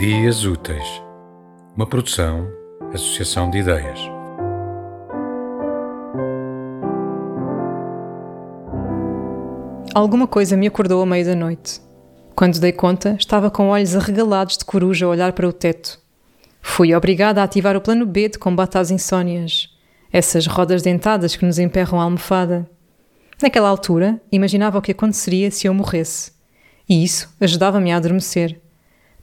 Dias Úteis, uma produção, associação de ideias. Alguma coisa me acordou à meia da noite. Quando dei conta, estava com olhos arregalados de coruja a olhar para o teto. Fui obrigada a ativar o plano B de combate às insónias. Essas rodas dentadas que nos emperram a almofada. Naquela altura, imaginava o que aconteceria se eu morresse. E isso ajudava-me a adormecer.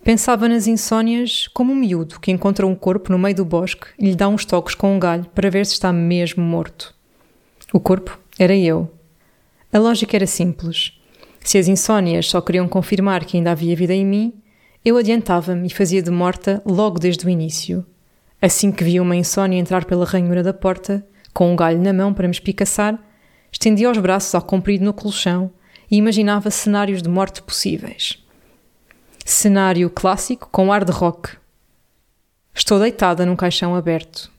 Pensava nas insónias como um miúdo que encontra um corpo no meio do bosque e lhe dá uns toques com um galho para ver se está mesmo morto. O corpo era eu. A lógica era simples. Se as insónias só queriam confirmar que ainda havia vida em mim, eu adiantava-me e fazia de morta logo desde o início. Assim que via uma insónia entrar pela ranhura da porta, com um galho na mão para me espicaçar, estendia os braços ao comprido no colchão e imaginava cenários de morte possíveis. Cenário clássico com ar de rock. Estou deitada num caixão aberto.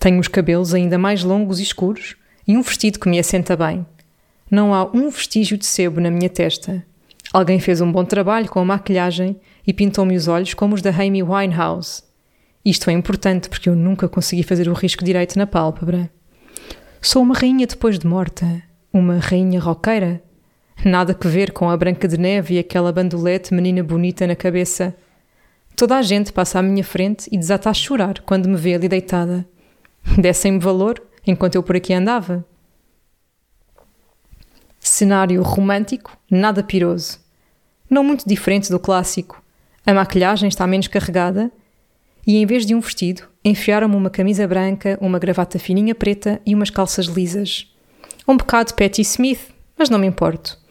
Tenho os cabelos ainda mais longos e escuros e um vestido que me assenta bem. Não há um vestígio de sebo na minha testa. Alguém fez um bom trabalho com a maquilhagem e pintou-me os olhos como os da Amy Winehouse. Isto é importante porque eu nunca consegui fazer o risco direito na pálpebra. Sou uma rainha depois de morta. Uma rainha roqueira. Nada que ver com a Branca de Neve e aquela bandolete menina bonita na cabeça. Toda a gente passa à minha frente e desata a chorar quando me vê ali deitada. Dessem-me valor enquanto eu por aqui andava. Cenário romântico, nada piroso. Não muito diferente do clássico. A maquilhagem está menos carregada e, em vez de um vestido, enfiaram-me uma camisa branca, uma gravata fininha preta e umas calças lisas. Um bocado Patty Smith, mas não me importo.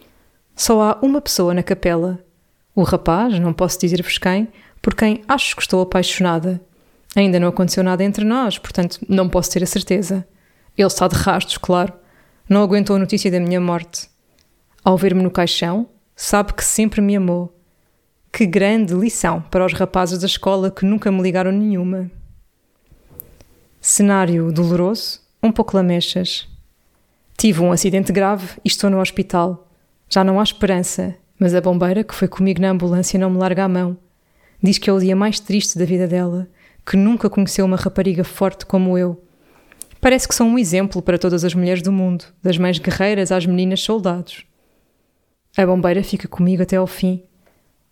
Só há uma pessoa na capela. O rapaz, não posso dizer-vos quem, por quem acho que estou apaixonada. Ainda não aconteceu nada entre nós, portanto não posso ter a certeza. Ele está de rastros, claro. Não aguentou a notícia da minha morte. Ao ver-me no caixão, sabe que sempre me amou. Que grande lição para os rapazes da escola que nunca me ligaram nenhuma. Cenário doloroso, um pouco lamechas. Tive um acidente grave e estou no hospital. Já não há esperança, mas a bombeira que foi comigo na ambulância não me larga a mão. Diz que é o dia mais triste da vida dela, que nunca conheceu uma rapariga forte como eu. Parece que sou um exemplo para todas as mulheres do mundo, das mais guerreiras às meninas soldados. A bombeira fica comigo até ao fim.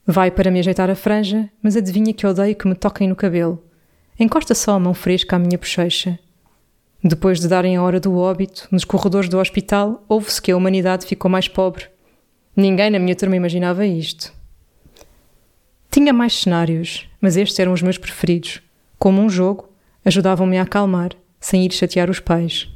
Vai para me ajeitar a franja, mas adivinha que odeio que me toquem no cabelo. Encosta só a mão fresca à minha bochecha. Depois de darem a hora do óbito, nos corredores do hospital, ouve-se que a humanidade ficou mais pobre. Ninguém na minha turma imaginava isto. Tinha mais cenários, mas estes eram os meus preferidos. Como um jogo, ajudavam-me a acalmar, sem ir chatear os pais.